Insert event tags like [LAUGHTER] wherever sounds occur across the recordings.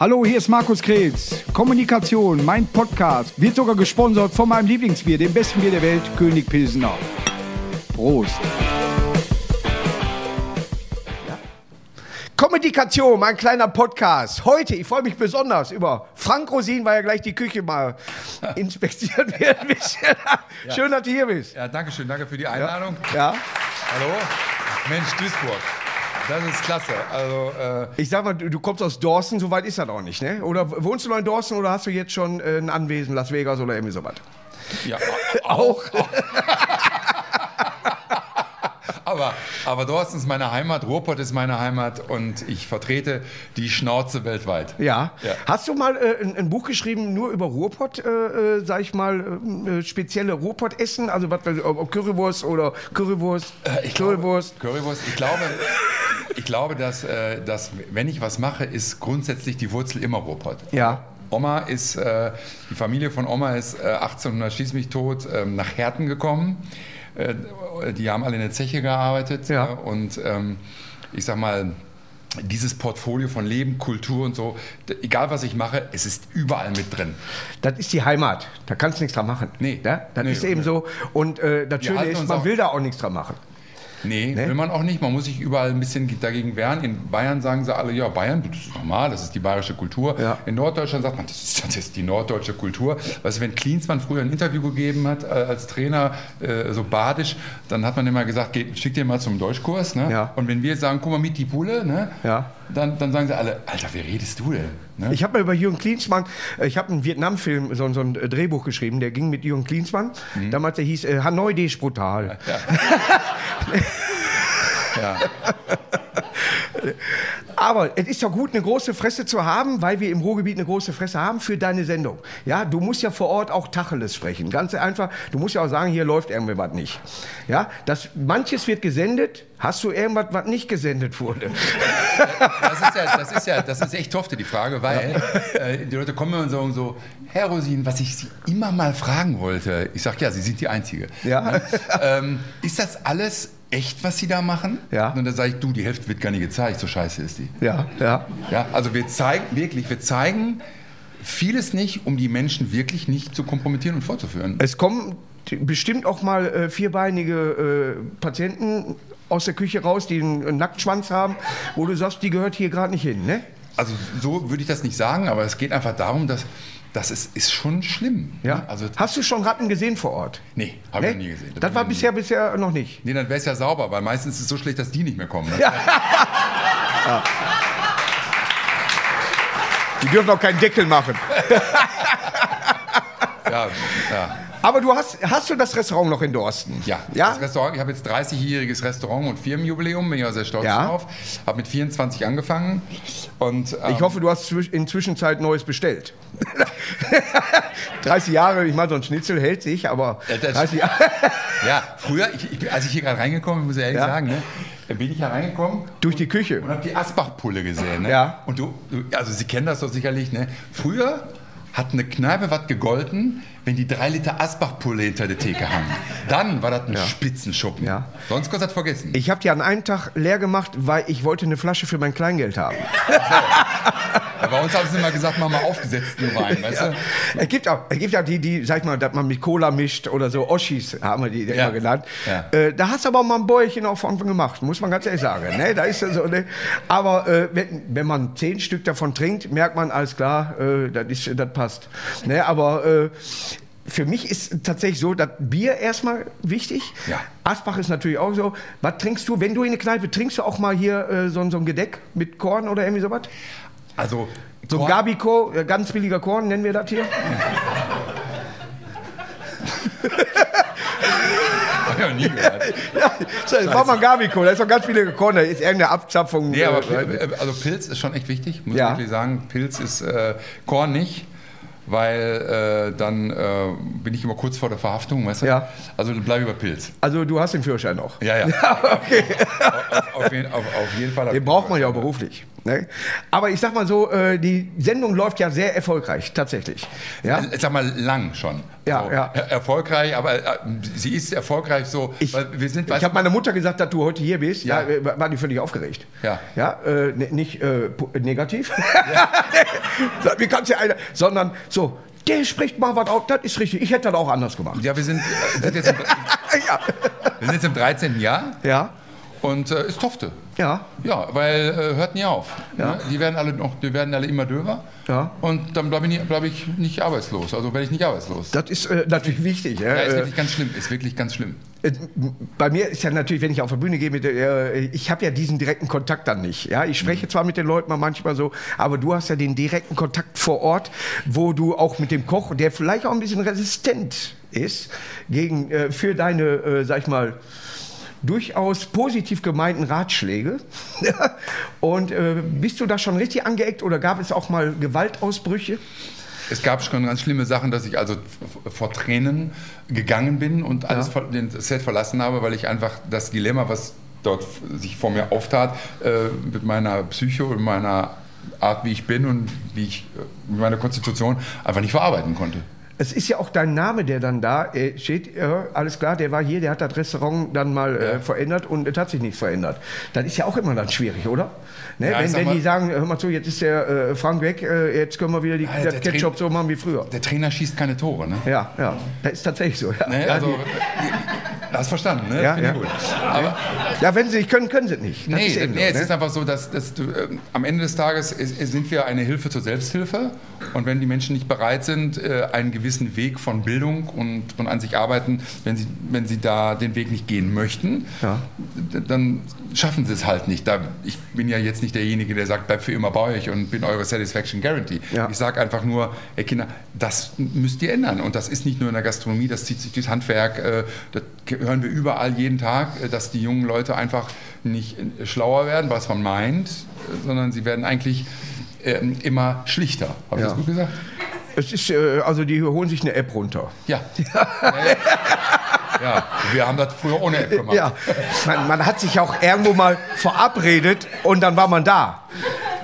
Hallo, hier ist Markus Kretz. Kommunikation, mein Podcast, wird sogar gesponsert von meinem Lieblingsbier, dem besten Bier der Welt, König Pilsener. Prost. Kommunikation, mein kleiner Podcast. Heute, ich freue mich besonders über Frank Rosin, weil ja gleich die Küche mal [LAUGHS] inspiziert wird. Schön, dass du hier bist. Ja, danke schön, danke für die Einladung. Ja. Hallo? Mensch, Duisburg. Das ist klasse. Also, äh, Ich sag mal, du, du kommst aus Dorsten, so weit ist das auch nicht, ne? Oder wohnst du noch in Dorsten oder hast du jetzt schon äh, ein Anwesen, Las Vegas oder irgendwie sowas? ja, [LAUGHS] auch. Aber, aber Dorsten ist meine Heimat, Ruhrpott ist meine Heimat und ich vertrete die Schnauze weltweit. Ja. Ja. Hast du mal äh, ein, ein Buch geschrieben, nur über Ruhrpott, äh, äh, sag ich mal, äh, spezielle Ruhrpott-Essen? Also was, ob Currywurst oder Currywurst, Äh, ich glaube- Currywurst. Currywurst. Ich glaube, ich glaube dass, äh, dass, wenn ich was mache, ist grundsätzlich die Wurzel immer Ruhrpott. Ja. Oma ist, die Familie von Oma ist äh, 1800 schieß mich tot ähm, nach Herten gekommen. Äh, die haben alle in der Zeche gearbeitet. Ja. äh, und ähm, ich sag mal, dieses Portfolio von Leben, Kultur und so, egal was ich mache, es ist überall mit drin. Das ist die Heimat. Da kannst du nichts dran machen. Nee. Ja? Das Nee, ist eben nee. so. Und äh, das Wir Schöne ist, man will da auch nichts dran machen. Nee, Ne? will man auch nicht. Man muss sich überall ein bisschen dagegen wehren. In Bayern sagen sie alle, ja, Bayern, das ist normal, das ist die bayerische Kultur. Ja. In Norddeutschland sagt man, das ist, das ist die norddeutsche Kultur. Weißt du, wenn Klinsmann früher ein Interview gegeben hat äh, als Trainer, äh, so badisch, dann hat man immer gesagt, schick dir mal zum Deutschkurs. Ne? Ja. Und wenn wir sagen, guck mal, mit die Pulle, ne? Ja. Dann, dann sagen sie alle, Alter, wie redest du denn? Ne? Ich habe mal über Jürgen Klinsmann, äh, ich habe einen Vietnam-Film, so, so ein äh, Drehbuch geschrieben, der ging mit Jürgen Klinsmann. Mhm. Damals, der hieß äh, Hanoi D ist brutal. ja. [LAUGHS] Aber es ist ja gut, eine große Fresse zu haben, weil wir im Ruhrgebiet eine große Fresse haben für deine Sendung. Ja, du musst ja vor Ort auch Tacheles sprechen. Ganz einfach, du musst ja auch sagen, hier läuft irgendwie was nicht. Ja, das, manches wird gesendet. Hast du irgendwas, was nicht gesendet wurde? Das ist ja, das ist ja, das ist echt tofte die Frage, weil äh, die Leute kommen und sagen so, Herr Rosin, was ich Sie immer mal fragen wollte, ich sage, ja, Sie sind die Einzige. Ja. Ne? Ähm, ist das alles echt, was Sie da machen? Ja. Und dann sage ich, du, die Hälfte wird gar nicht gezeigt, so scheiße ist die. Ja, ja. Ja, also wir zeigen, wirklich, wir zeigen vieles nicht, um die Menschen wirklich nicht zu kompromittieren und vorzuführen. Es kommen bestimmt auch mal äh, vierbeinige äh, Patienten aus der Küche raus, die einen, Nacktschwanz haben, wo du sagst, die gehört hier gerade nicht hin, ne? Also so würde ich das nicht sagen, aber es geht einfach darum, dass das ist, ist schon schlimm. Ja. ne? Also, Hast du schon Ratten gesehen vor Ort? nee, habe Ne? ich noch nie gesehen. Das war hab ich bisher nie- bisher noch nicht. Nee, dann wäre es ja sauber, weil meistens ist es so schlecht, dass die nicht mehr kommen. Ne? [LAUGHS] Die dürfen auch keinen Deckel machen. [LAUGHS] Ja, ja. Aber du hast, hast du das Restaurant noch in Dorsten? Ja, Ja? das Restaurant, ich habe jetzt 30-jähriges Restaurant und Firmenjubiläum, bin ich auch sehr stolz Ja. drauf. Habe mit 24 angefangen und ähm, Ich hoffe, du hast in Zwischenzeit Neues bestellt. [LAUGHS] 30 Jahre, ich meine, so ein Schnitzel hält sich, aber Ja, das- 30 Jahre. [LAUGHS] ja, früher, ich, ich, als ich hier gerade reingekommen bin, muss ich ehrlich Ja. sagen, ne, bin ich hereingekommen durch die Küche. und habe die Asbach-Pulle gesehen. Ne? Ja. Und du, du, also Sie kennen das doch sicherlich, ne? Früher hat eine Kneipe was gegolten, wenn die drei Liter Asbach-Pulle hinter der Theke haben. Dann war das ein Spitzenschuppen. Ja. Sonst kannst du das vergessen. Ich habe die an einem Tag leer gemacht, weil ich wollte eine Flasche für mein Kleingeld haben. [LAUGHS] Ja, bei uns haben sie immer gesagt, mach mal aufgesetzt nur rein, [LAUGHS] weißt du? Es gibt auch, es gibt auch die, die, sag ich mal, dass man mit Cola mischt oder so, Oschis haben wir die Ja. immer genannt. Ja. Äh, da hast du aber mal ein Bäuerchen auch von gemacht, muss man ganz ehrlich sagen. Ne? Da ist ja so, ne? Aber äh, wenn, wenn man zehn Stück davon trinkt, merkt man, alles klar, äh, das passt. Ne? Aber äh, für mich ist tatsächlich so, das Bier erstmal wichtig. Ja. Asbach ist natürlich auch so. Was trinkst du, wenn du in eine Kneipe trinkst du auch mal hier äh, so, so ein Gedeck mit Korn oder irgendwie sowas? Also, So ein Gabico, äh, ganz billiger Korn, nennen wir das hier. Hab ich noch nie gehört. [LAUGHS] Das war mal da ist doch ganz viele Korn, da ist irgendeine Abzapfung. Nee, aber äh, äh, also Pilz ist schon echt wichtig, muss Ja. ich wirklich sagen. Pilz ist äh, Korn nicht, weil äh, dann äh, bin ich immer kurz vor der Verhaftung, weißt du? Ja. Also dann bleibe ich bei Pilz. also du hast den Führerschein noch. Ja, ja. [LAUGHS] okay. auf, auf, jeden, auf, auf jeden Fall. Den braucht man ja auch beruflich. Ne? Aber ich sag mal so, äh, die Sendung läuft ja sehr erfolgreich, tatsächlich. Ja? Äh, Sag mal, lang schon. Ja, so, ja. er- Erfolgreich, aber äh, sie ist erfolgreich so, Ich, wir sind, ich habe meiner Mutter gesagt, dass du heute hier bist. Ja. Ja. Da war die völlig aufgeregt. Ja. Ja, äh, ne- nicht äh, negativ. Wie kannst du einer, sondern so, der spricht mal was auf, das ist richtig. Ich hätte das auch anders gemacht. Ja, wir sind, äh, sind jetzt, im, [LAUGHS] ja. wir sind jetzt im 13. Jahr Ja. Und äh, ist Tofte. Ja. Ja, weil äh, hört nie auf. Ja. Ne? Die werden alle noch, die werden alle immer döver. Ja. Und dann bleibe ich, nie- bleib ich nicht arbeitslos. Also werde ich nicht arbeitslos. Das ist äh, natürlich wichtig. Ja, ist Äh, wirklich ganz schlimm. Ist wirklich ganz schlimm. Äh, Bei mir ist ja natürlich, wenn ich auf der Bühne gehe, mit, äh, ich habe ja diesen direkten Kontakt dann nicht. Ja, ich spreche zwar mit den Leuten mal manchmal so, aber du hast ja den direkten Kontakt vor Ort, wo du auch mit dem Koch, der vielleicht auch ein bisschen resistent ist gegen für deine, sag ich mal, durchaus positiv gemeinten Ratschläge. [LAUGHS] Und äh, bist du da schon richtig angeeckt oder gab es auch mal Gewaltausbrüche? Es gab schon ganz schlimme Sachen, dass ich also vor Tränen gegangen bin und alles ver- den Set verlassen habe, weil ich einfach das Dilemma, was dort sich vor mir auftat, äh, mit meiner Psyche und meiner Art, wie ich bin und wie ich äh, mit meiner Konstitution einfach nicht verarbeiten konnte. Es ist ja auch dein Name, der dann da äh, steht. Ja, alles klar, der war hier, der hat das Restaurant dann mal äh, verändert und es hat sich nicht verändert. Das ist ja auch immer dann schwierig, oder? Ne? Ja, wenn wenn mal- die sagen, hör mal zu, jetzt ist der äh, Frank weg, äh, jetzt können wir wieder die, Ja, das der Ketchup Train- so machen wie früher. Der Trainer schießt keine Tore, ne? Ja, ja, das ist tatsächlich so. Ja, Ne? ja, Also, hast verstanden, ne? Ja, ja. gut. Aber ja, wenn sie nicht können, können sie es nicht. Das Nee, nee so, es ne? ist einfach so, dass, dass du, am Ende des Tages ist, sind wir eine Hilfe zur Selbsthilfe. Und wenn die Menschen nicht bereit sind, äh, einen gewissen Weg von Bildung und, und an sich arbeiten, wenn sie, wenn sie da den Weg nicht gehen möchten, Ja. dann schaffen sie es halt nicht. Da, ich bin ja jetzt nicht derjenige, der sagt, bleib für immer bei euch und bin eure Satisfaction Guarantee. Ja. Ich sage einfach nur, ey Kinder, das müsst ihr ändern. Und das ist nicht nur in der Gastronomie, das zieht sich durchs Handwerk, äh, das hören wir überall jeden Tag, äh, dass die jungen Leute einfach nicht äh, schlauer werden, was man meint, sondern sie werden eigentlich ähm, immer schlichter. Habe ich Ja. das gut gesagt? Es ist, äh, also die holen sich eine App runter. Ja. ja. [LAUGHS] ja. wir haben das früher ohne App gemacht. Ja, man, man hat sich auch irgendwo mal verabredet und dann war man da.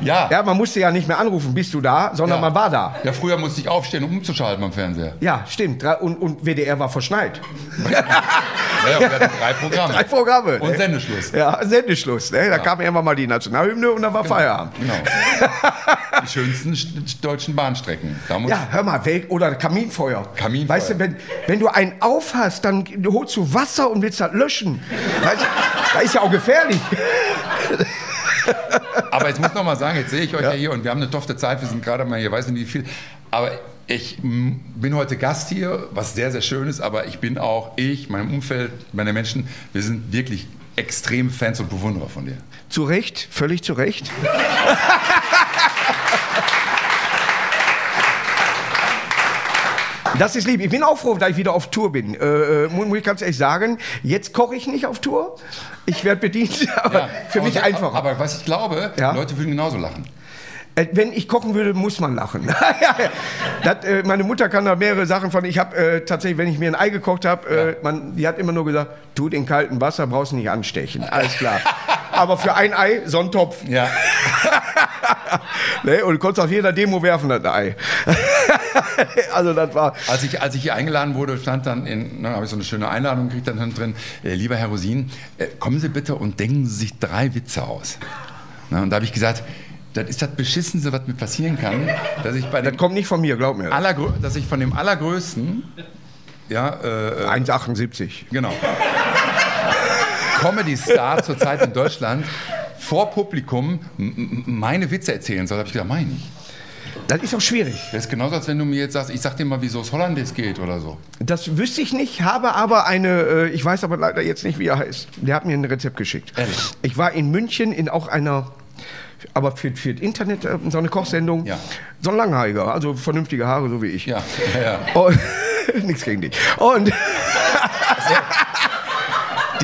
Ja. Ja, man musste ja nicht mehr anrufen, bist du da, sondern Ja. man war da. Ja, früher musste ich aufstehen, um umzuschalten am Fernseher. Ja, stimmt. Und, und WDR war verschneit. [LAUGHS] Ja, ja, wir hatten drei Programme. Drei Programme. Und ne? Sendeschluss. Ja, Sendeschluss. Ne? Da kam irgendwann mal die Nationalhymne und dann war Feierabend. Genau. [LAUGHS] Die schönsten st- deutschen Bahnstrecken. Da Ja, hör mal, Welt oder Kaminfeuer. Kaminfeuer. Weißt du, wenn, wenn du einen auf hast, dann holst du Wasser und willst das löschen. Weißt du, das ist ja auch gefährlich. [LAUGHS] Aber jetzt muss ich noch mal sagen, jetzt sehe ich euch ja. hier und wir haben eine tofte Zeit, wir sind gerade mal hier, weiß nicht wie viel. Aber ich bin heute Gast hier, was sehr, sehr schön ist, aber ich bin auch, ich, meinem Umfeld, meine Menschen, wir sind wirklich extrem Fans und Bewunderer von dir. Zu Recht, völlig zu Recht. [LAUGHS] Das ist lieb. Ich bin auch froh, dass ich wieder auf Tour bin. Äh, äh, muss ich ganz ehrlich sagen, jetzt koche ich nicht auf Tour. Ich werde bedient, [LAUGHS] aber Ja, für aber mich so- einfacher. Aber was ich glaube, Ja. Leute würden genauso lachen. Äh, Wenn ich kochen würde, muss man lachen. [LAUGHS] Ja, ja. das, äh, meine Mutter kann da mehrere Sachen von. Ich habe äh, tatsächlich, wenn ich mir ein Ei gekocht habe, äh, man, die hat immer nur gesagt, tu in kaltem Wasser, brauchst nicht anstechen. Alles klar. [LAUGHS] Aber für ein Ei, so ein Topf. Ja. [LAUGHS] ne? Und du konntest auf jeder Demo werfen, das Ei. [LAUGHS] also das war. Als ich, als ich hier eingeladen wurde, stand dann in, ne, habe ich so eine schöne Einladung gekriegt, dann stand drin, äh, lieber Herr Rosin, äh, kommen Sie bitte und denken Sie sich drei Witze aus. Ne, und da habe ich gesagt, das ist das Beschissenste, was mir passieren kann, dass ich bei Das kommt nicht von mir, glaub mir. Dass ich von dem Allergrößten, ja, äh, äh, 1,78. genau, Comedy-Star zurzeit in Deutschland vor Publikum meine Witze erzählen soll, habe ich gedacht, meine ich. Das ist auch schwierig. Das ist genauso, als wenn du mir jetzt sagst, ich sag dir mal, wieso es Hollandaise geht oder so. Das wüsste ich nicht, habe aber eine, äh, ich weiß aber leider jetzt nicht, wie er heißt. Der hat mir ein Rezept geschickt. Ehrlich? Ich war in München in auch einer, aber für, für das Internet, äh, so eine Kochsendung. Ja. So ein Langhaariger, also vernünftige Haare, so wie ich. Ja, ja, ja. Und, [LAUGHS] nichts gegen dich. Und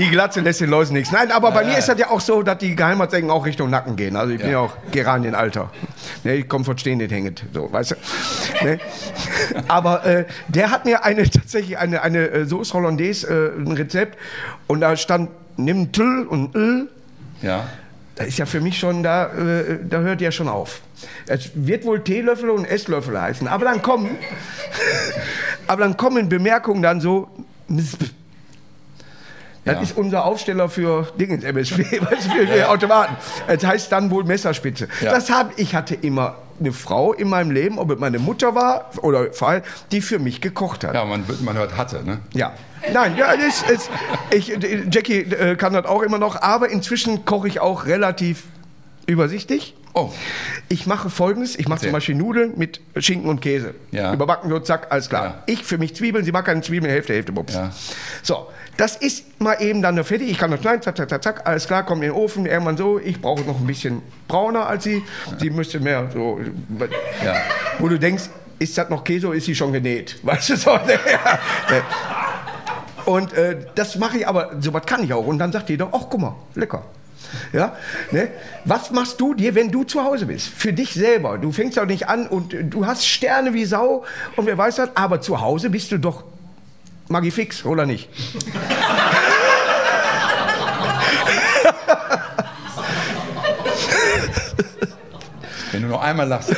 die Glatze lässt den Läusen nichts. Nein, aber bei mir ist das ja auch so, dass die Geheimratsecken auch Richtung Nacken gehen. Also ich bin Ja. auch Geranienalter. Ne, ich komme von stehenden hängend, so, weißt du. Ne? Aber äh, der hat mir eine tatsächlich eine, eine äh, Sauce Hollandaise, äh, ein Rezept, und da stand, nimm Tüll und Öl. ja. Da ist ja für mich schon, da, äh, da hört ja schon auf. Es wird wohl Teelöffel und Esslöffel heißen. Aber dann kommen, [LAUGHS] aber dann kommen Bemerkungen dann so. Das Das Ja. ist unser Aufsteller für Dingens, [LAUGHS] du, für die Automaten. Es heißt dann wohl Messerspitze. Ja. Das hab, ich hatte immer eine Frau in meinem Leben, ob es meine Mutter war oder allem, die für mich gekocht hat. Ja, man, man hört hatte, ne? Ja. Nein, ja, es, es, ich, Jackie äh, kann das auch immer noch, aber inzwischen koche ich auch relativ übersichtlich. Oh. Ich mache folgendes: Ich mache zum Beispiel Nudeln mit Schinken und Käse. Ja. Überbacken so, zack, alles klar. Ja. Ich für mich Zwiebeln, sie mag keine Zwiebeln, Hälfte, Hälfte, Bums. Ja. So, das ist mal eben dann noch fertig. Ich kann das schneiden, zack, zack, zack, zack, alles klar, kommt in den Ofen, irgendwann so. Ich brauche noch ein bisschen brauner als sie. Sie müsste mehr so. Ja. Wo du denkst, ist das noch Käse oder ist sie schon genäht? [LAUGHS] Weißt du so? Ja. Und äh, das mache ich aber, sowas kann ich auch. Und dann sagt doch, ach guck mal, lecker. Ja, ne? Was machst du dir, wenn du zu Hause bist? Für dich selber. Du fängst auch nicht an und du hast Sterne wie Sau und wer weiß das, aber zu Hause bist du doch Magifix, oder nicht? Wenn du noch einmal lachst.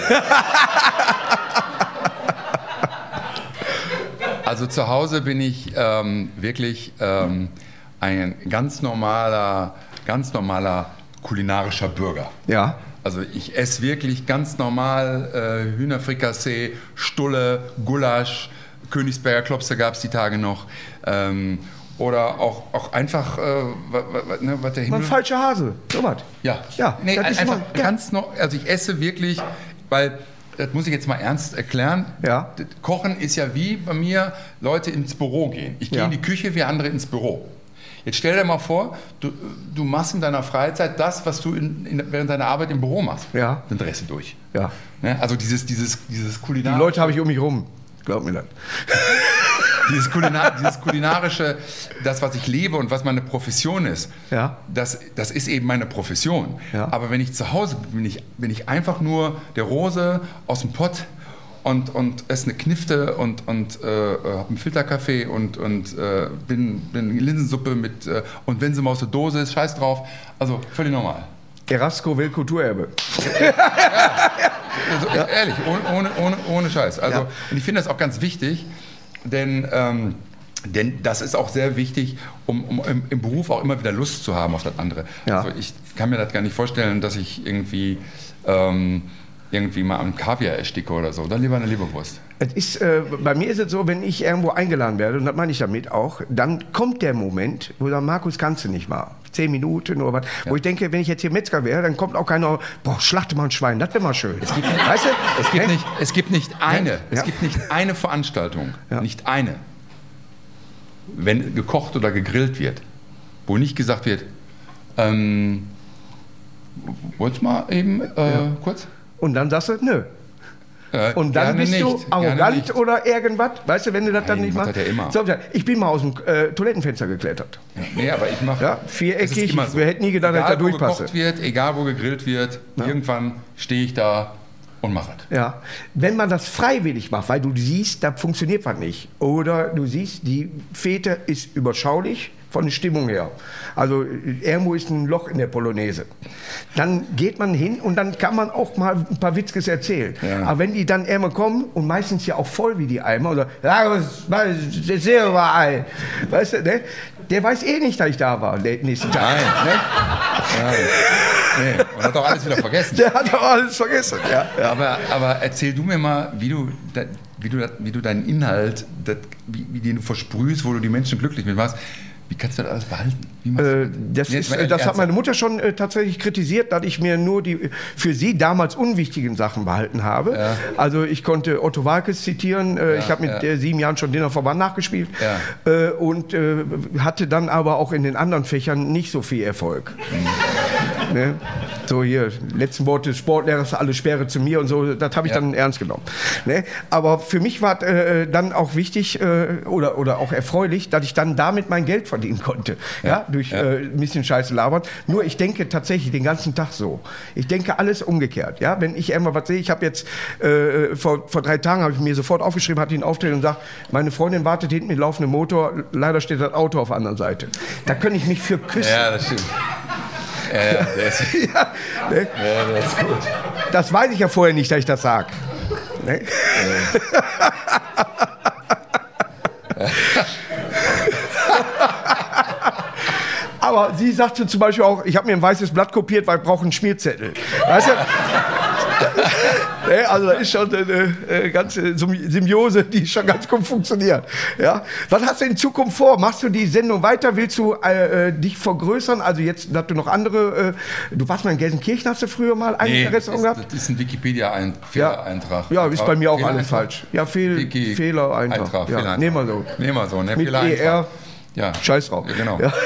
Also zu Hause bin ich ähm, wirklich ähm, ein ganz normaler, ganz normaler kulinarischer Bürger. Ja. Also ich esse wirklich ganz normal äh, Hühnerfrikassee, Stulle, Gulasch, Königsberger Klopse gab es die Tage noch. Ähm, oder auch, auch einfach, äh, ne, was der Himmel... falsche Hase. Sowas. Ja, Ja, nee, das einfach mal- ja. ganz noch, also ich esse wirklich, weil das muss ich jetzt mal ernst erklären. Ja. Kochen ist ja wie bei mir Leute ins Büro gehen. Ich gehe Ja. in die Küche, wir andere ins Büro. Jetzt stell dir mal vor, du, du machst in deiner Freizeit das, was du in, in, während deiner Arbeit im Büro machst. Ja. Dann drehst du durch. Ja. Ne? Also dieses, dieses, dieses Die kulinarische, Leute habe ich um mich rum. Glaub mir das. [LAUGHS] dieses, Kulinar, dieses kulinarische, das, was ich lebe und was meine Profession ist, Ja. das, das ist eben meine Profession. Ja. Aber wenn ich zu Hause bin, bin ich, bin ich einfach nur der Rose aus dem Pott und, und esse eine Knifte und, und äh, habe einen Filterkaffee und, und äh, bin, bin Linsensuppe mit, äh, und wenn sie mal aus der Dose ist, scheiß drauf. Also völlig normal. Erasco Weltkulturerbe. Also, Ehrlich, ohne, ohne, ohne, ohne Scheiß. Also, Ja. Und ich finde das auch ganz wichtig, denn, ähm, denn das ist auch sehr wichtig, um, um im, im Beruf auch immer wieder Lust zu haben auf das andere. Ja. Also ich kann mir das gar nicht vorstellen, dass ich irgendwie, ähm, irgendwie mal am Kaviar ersticke oder so. Dann lieber eine Leberwurst. Es ist, äh, bei mir ist es so, wenn ich irgendwo eingeladen werde, und das meine ich damit auch, dann kommt der Moment, wo dann Markus kannst du nicht mal. Zehn Minuten oder was. Wo ich denke, wenn ich jetzt hier Metzger wäre, dann kommt auch keiner, boah, schlachte mal ein Schwein, das wäre mal schön. weißt du? Es gibt, nicht, es gibt nicht eine, Ja. es gibt nicht eine Veranstaltung, Ja. nicht eine, wenn gekocht oder gegrillt wird, wo nicht gesagt wird, ähm, wollt's mal eben äh, kurz? Und dann sagst du, nö. Äh, Und dann bist du nicht, gerne arrogant nicht. oder irgendwas, weißt du, wenn du das dann Nein, nicht macht machst. ja. So, ich bin mal aus dem äh, Toilettenfenster geklettert. Nee, aber ich mache. Ja, viereckig, wir hätten nie gedacht, dass ich egal, da durchpasse. Wo gekocht wird, egal wo gegrillt wird, irgendwann stehe ich da und mache es. Ja, wenn man das freiwillig macht, weil du siehst, da funktioniert was nicht. Oder du siehst, die Fete ist überschaulich von der Stimmung her. Also irgendwo ist ein Loch in der Polonaise. Dann geht man hin und dann kann man auch mal ein paar Witzkes erzählen. Ja. Aber wenn die dann einmal kommen und meistens ja auch voll wie die Eimer oder. Weißt du, ne? Der weiß eh nicht, dass ich da war, nächsten Tag. Nein. Ne? Nee, und hat auch alles wieder vergessen. Der hat doch alles vergessen. Ja, ja. Aber, aber erzähl du mir mal, wie du, wie du, wie du deinen Inhalt, wie, wie den du versprühst, wo du die Menschen glücklich mit machst. Wie kannst du das alles behalten? Äh, das Nee, ist, äh, das hat meine Mutter schon äh, tatsächlich kritisiert, dass ich mir nur die für sie damals unwichtigen Sachen behalten habe. Ja. Also ich konnte Otto Walkes zitieren. Äh, ich habe mit ja. sieben Jahren schon Dinner Verband nachgespielt Ja. äh, und äh, hatte dann aber auch in den anderen Fächern nicht so viel Erfolg. Mhm. ne? So hier, letzten Worte des Sportlehrers, alle Sperre zu mir und so, das habe ich Ja. dann ernst genommen. Ne? Aber für mich war dann auch wichtig oder, oder auch erfreulich, dass ich dann damit mein Geld verdienen konnte. Ja, durch ja. Äh, ein bisschen Scheiße labern. Nur ich denke tatsächlich den ganzen Tag so. Ich denke alles umgekehrt. Ja, wenn ich einmal was sehe, ich habe jetzt äh, vor, vor drei Tagen habe ich mir sofort aufgeschrieben, hatte ihn auftreten und sagt, meine Freundin wartet hinten mit laufendem Motor, leider steht das Auto auf der anderen Seite. Da könnte ich mich für küssen. Ja, das stimmt. Ja, ja, [LAUGHS] ist, Ja, ne? ja, der ist gut. Das weiß ich ja vorher nicht, dass ich das sage. Ne? [LAUGHS] Aber sie sagte zum Beispiel auch, ich habe mir ein weißes Blatt kopiert, weil ich brauche einen Schmierzettel. Weißt du? [LAUGHS] Ne, also da ist schon eine, eine ganze Symbiose, die schon ganz gut funktioniert. Ja? Was hast du in Zukunft vor? Machst du die Sendung weiter? Willst du äh, äh dich vergrößern? Also jetzt, dass du noch andere, äh, du warst mal in Gelsenkirchen, hast du früher mal ein nee, Restaurant gehabt? Das ist ein Wikipedia-Fehlereintrag. Ja, ja, ist bei mir auch alles falsch. Ja, Fehl, Fehler-Eintrag. Ja, nehmen wir so. Nehmen wir so, ne? Mit ER. Ja. Scheiß drauf. Ja, genau. Ja. [LAUGHS]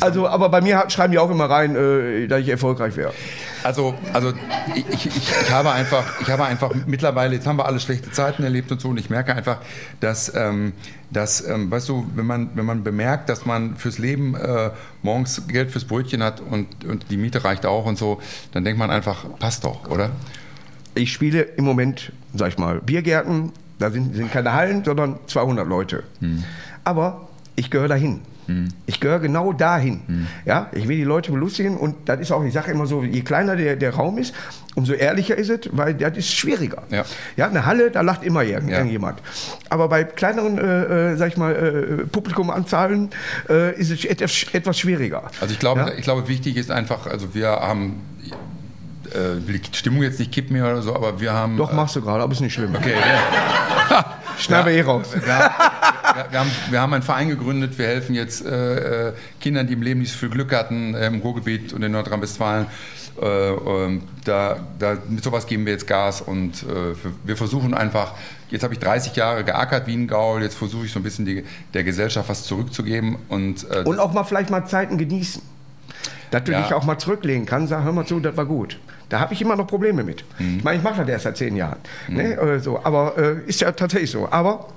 Also, aber bei mir schreiben die auch immer rein, äh, dass ich erfolgreich wäre. Also, also ich, ich, ich, habe einfach, ich habe einfach mittlerweile, jetzt haben wir alle schlechte Zeiten erlebt und so, und ich merke einfach, dass, ähm, dass ähm, weißt du, wenn man, wenn man bemerkt, dass man fürs Leben äh, morgens Geld fürs Brötchen hat und, und die Miete reicht auch und so, dann denkt man einfach, passt doch, oder? Ich spiele im Moment, sag ich mal, Biergärten, da sind, sind keine Hallen, sondern 200 Leute. Hm. Aber ich gehöre dahin. Hm. Ich gehöre genau dahin. Hm. Ja, ich will die Leute belustigen und das ist auch, ich sage immer so, je kleiner der, der Raum ist, umso ehrlicher ist es, weil das ist schwieriger. Ja, ja eine Halle, da lacht immer irgendjemand. Ja. Aber bei kleineren, äh, äh, sag ich mal, äh, Publikumanzahlen äh, ist es etwas, etwas schwieriger. Also ich glaube, ja? ich glaube, wichtig ist einfach, also wir haben äh, will die Stimmung jetzt nicht kippen oder so, aber wir haben. Doch, machst du gerade, aber ist nicht schlimm. Okay, ja. [LAUGHS] Schneiden wir eh raus. Wir, wir, wir, haben, wir, haben, einen Verein gegründet, wir helfen jetzt äh, äh, Kindern, die im Leben nicht so viel Glück hatten, äh, im Ruhrgebiet und in Nordrhein-Westfalen. Äh, ähm, da, da, mit sowas geben wir jetzt Gas und äh, wir versuchen einfach, jetzt habe ich 30 Jahre geackert wie ein Gaul, jetzt versuche ich so ein bisschen die, der Gesellschaft was zurückzugeben. Und, und auch mal vielleicht mal Zeiten genießen. Dass du ja. dich auch mal zurücklegen kannst, sag, hör mal zu, das war gut. Da habe ich immer noch Probleme mit. Mhm. Ich meine, ich mache das erst seit zehn Jahren. Mhm. Ne? So, aber äh, ist ja tatsächlich so. Aber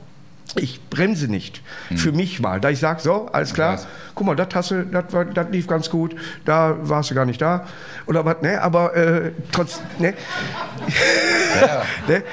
ich bremse nicht. Mhm. Für mich mal. Da ich sage, so, alles klar, guck mal, das, hast du, das, das lief ganz gut, da warst du gar nicht da. Oder was, ne? Aber äh, trotz, ne? Ja. [LAUGHS] ne?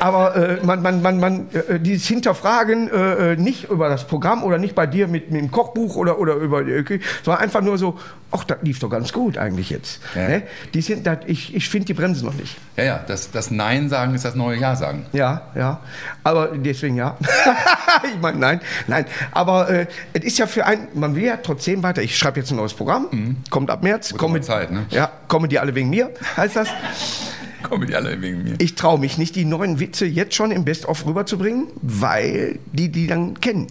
Aber äh, man, man, man, man äh, dieses Hinterfragen äh, äh, nicht über das Programm oder nicht bei dir mit, mit dem Kochbuch oder, oder über, äh, sondern einfach nur so, ach, das lief doch ganz gut eigentlich jetzt. Ja. Ne? Die sind, dat, ich ich finde die Bremse noch nicht. Ja, ja, das, das Nein sagen ist das neue Ja sagen. Ja, ja. Aber deswegen ja. [LAUGHS] [LAUGHS] ich meine, nein, nein. Aber äh, es ist ja für ein, man will ja trotzdem weiter. Ich schreibe jetzt ein neues Programm, mhm. kommt ab März. Komme, Zeit, ne? Ja, kommen die alle wegen mir, heißt das. [LAUGHS] kommen die alle wegen mir. Ich traue mich nicht, die neuen Witze jetzt schon im Best-of rüberzubringen, weil die die dann kennen.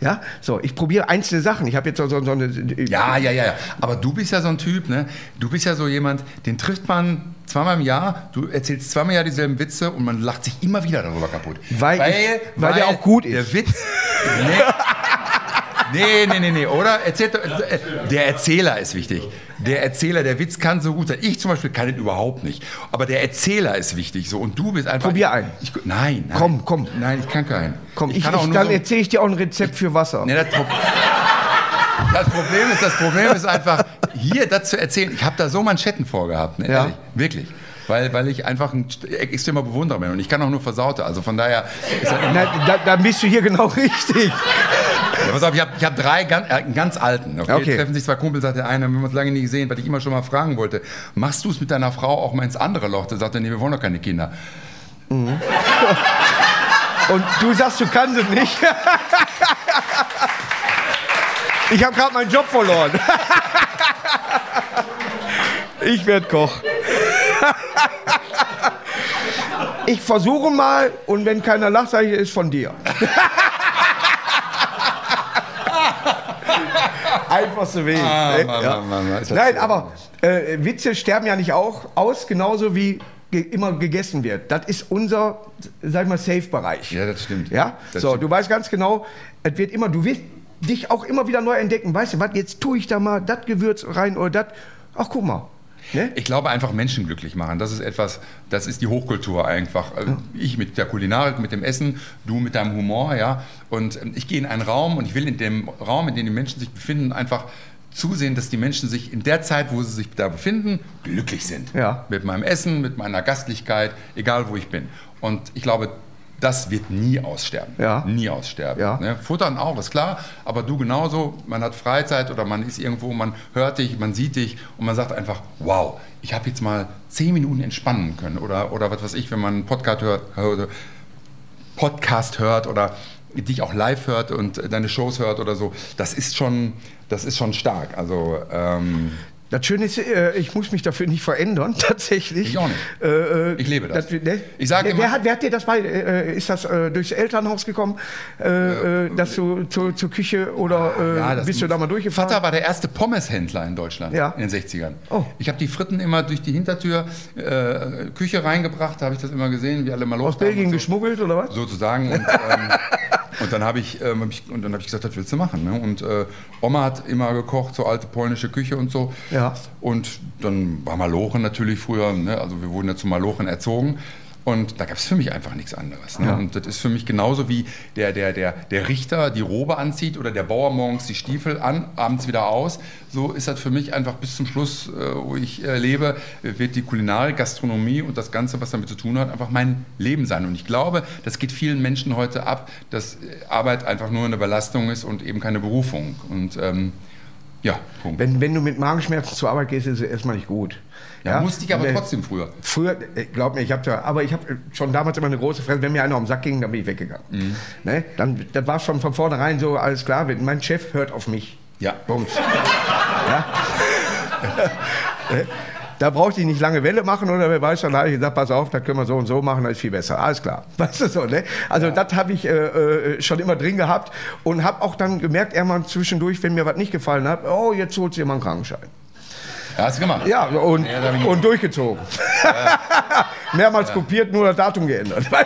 Ja, so, ich probiere einzelne Sachen. Ich habe jetzt so, so, so, eine. Ja, ja, ja, ja. Aber du bist ja so ein Typ, ne? Du bist ja so jemand, den trifft man zweimal im Jahr. Du erzählst zweimal im Jahr dieselben Witze und man lacht sich immer wieder darüber kaputt. Weil, weil, ich, weil, weil der auch gut ist. Der Witz. Nee, [LAUGHS] Nee, nee, nee, nee, oder? Erzählt, äh, der Erzähler ist wichtig. Der Erzähler, der Witz kann so gut sein. Ich zum Beispiel kann den überhaupt nicht. Aber der Erzähler ist wichtig. So. Und du bist einfach. Probier einen. Ich, nein, nein. Komm, komm. Nein, ich kann keinen. Komm, ich, ich, ich dann so, erzähle ich dir auch ein Rezept für Wasser. Nee, das, das, Problem ist, das Problem ist einfach, hier das zu erzählen. Ich habe da so Manschetten vorgehabt. Ne, ja. Ehrlich, wirklich weil, weil ich einfach ein extremer Bewunderer bin und ich kann auch nur Versaute. Also von daher. Na, da, da, bist du hier genau richtig. Ja, pass auf, ich habe hab drei ganz, äh, ganz alten. Okay? okay. Treffen sich zwei Kumpels, sagt der eine, wir haben uns lange nie gesehen, weil ich immer schon mal fragen wollte, machst du es mit deiner Frau auch mal ins andere Loch? Der sagte, nee, wir wollen doch keine Kinder. Mhm. Und du sagst, du kannst es nicht. [LAUGHS] Ich habe gerade meinen Job verloren. [LAUGHS] Ich werde Koch. [LAUGHS] Ich versuche mal und wenn keiner lacht, sage ich, ist von dir. Einfachste Weg. Ah, ne? Mann, ja. Mann, Mann, Nein, aber äh, Witze sterben ja nicht auch aus, genauso wie ge immer gegessen wird. Das ist unser, sag ich mal, Safe-Bereich. Ja, das stimmt. Ja, das so, stimmt. du weißt ganz genau, es wird immer, du wirst dich auch immer wieder neu entdecken. Weißt du was, jetzt tue ich da mal das Gewürz rein oder das. Ach, guck mal, Ne? Ich glaube einfach Menschen glücklich machen. Das ist etwas, das ist die Hochkultur einfach. Also ich mit der Kulinarik, mit dem Essen, du mit deinem Humor, ja. Und ähm, ich gehe in einen Raum und ich will in dem Raum, in dem die Menschen sich befinden, einfach zusehen, dass die Menschen sich in der Zeit, wo sie sich da befinden, glücklich sind. Ja. Mit meinem Essen, mit meiner Gastlichkeit, egal wo ich bin. Und ich glaube, das wird nie aussterben. Ja. Nie aussterben. Ja. Ne? Futtern auch, ist klar, aber du genauso. Man hat Freizeit oder man ist irgendwo, man hört dich, man sieht dich und man sagt einfach, wow, ich habe jetzt mal zehn Minuten entspannen können. Oder, oder was weiß ich, wenn man einen Podcast hört, Podcast hört oder dich auch live hört und deine Shows hört oder so, das ist schon, das ist schon stark. Also ähm, das Schöne ist, äh, ich muss mich dafür nicht verändern, [LAUGHS] tatsächlich. Ich auch nicht. Äh, ich lebe das. das ne? Ich sage wer, wer, hat, wer hat dir das bei, äh, ist das äh, durchs Elternhaus gekommen, äh, äh, dass du zu, zur Küche oder ja, bist du da mal durchgefahren? Vater war der erste Pommeshändler in Deutschland ja. in den 60ern. Oh. Ich habe die Fritten immer durch die Hintertür Küche reingebracht, da habe ich das immer gesehen, wie alle mal Aus Belgien so. geschmuggelt oder was? Sozusagen. Und, [LAUGHS] ähm, Und dann habe ich, ähm, ich, und dann hab ich gesagt, das willst du machen. Ne? Und äh, Oma hat immer gekocht, so alte polnische Küche und so. Ja. Und dann war Malochen natürlich früher, ne? also wir wurden ja zu Malochen erzogen. Und da gab es für mich einfach nichts anderes. Ne? Ja. Und das ist für mich genauso wie der, der, der, der Richter die Robe anzieht oder der Bauer morgens die Stiefel an, abends wieder aus. So ist das für mich einfach bis zum Schluss, äh, wo ich äh, lebe, wird die Kulinarik, Gastronomie und das Ganze, was damit zu tun hat, einfach mein Leben sein. Und ich glaube, das geht vielen Menschen heute ab, dass äh, Arbeit einfach nur eine Belastung ist und eben keine Berufung. Und ähm, ja, Punkt. Wenn, wenn du mit Magenschmerzen zur Arbeit gehst, ist es erstmal nicht gut. Ja, musste ich aber trotzdem früher. Früher, äh, glaub mir, ich habe ja, aber ich habe schon damals immer eine große Fresse. Wenn mir einer um den Sack ging, dann bin ich weggegangen. Mhm. Ne? Dann, das war schon von vornherein so alles klar. Mein Chef hört auf mich. Ja. Punkt. ja? [LAUGHS] da brauchte ich nicht lange Welle machen oder wer weiß, dann habe ich gesagt, pass auf, da können wir so und so machen, das ist viel besser. Alles klar. [LAUGHS] Weißt du so, ne? Also ja. das habe ich äh, äh, schon immer drin gehabt und habe auch dann gemerkt, irgendwann zwischendurch, wenn mir was nicht gefallen hat, oh, jetzt holt sie mal einen Krankenschein. Ja, hast du gemacht? Ja, und, ja, und durchgezogen. [LAUGHS] Mehrmals kopiert, nur das Datum geändert. [LAUGHS]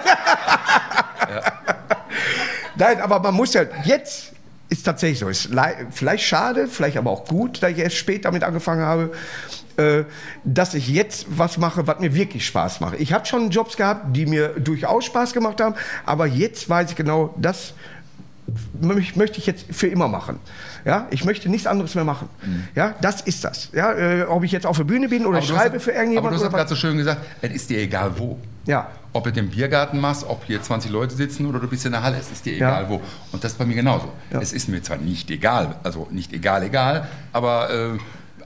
Nein, aber man muss ja jetzt ist tatsächlich so. Ist vielleicht schade, vielleicht aber auch gut, da ich erst spät damit angefangen habe, äh, dass ich jetzt was mache, was mir wirklich Spaß macht. Ich habe schon Jobs gehabt, die mir durchaus Spaß gemacht haben, aber jetzt weiß ich genau, das möchte ich jetzt für immer machen. Ja, ich möchte nichts anderes mehr machen. Mhm. Ja, das ist das. Ja, äh, ob ich jetzt auf der Bühne bin oder schreibe hast, für irgendjemanden. Aber du hast gerade so schön gesagt, es ist dir egal wo. Ja. Ob du den Biergarten machst, ob hier 20 Leute sitzen oder du bist in der Halle, es ist dir egal ja. wo. Und das ist bei mir genauso. Ja. Es ist mir zwar nicht egal, also nicht egal, egal, aber äh,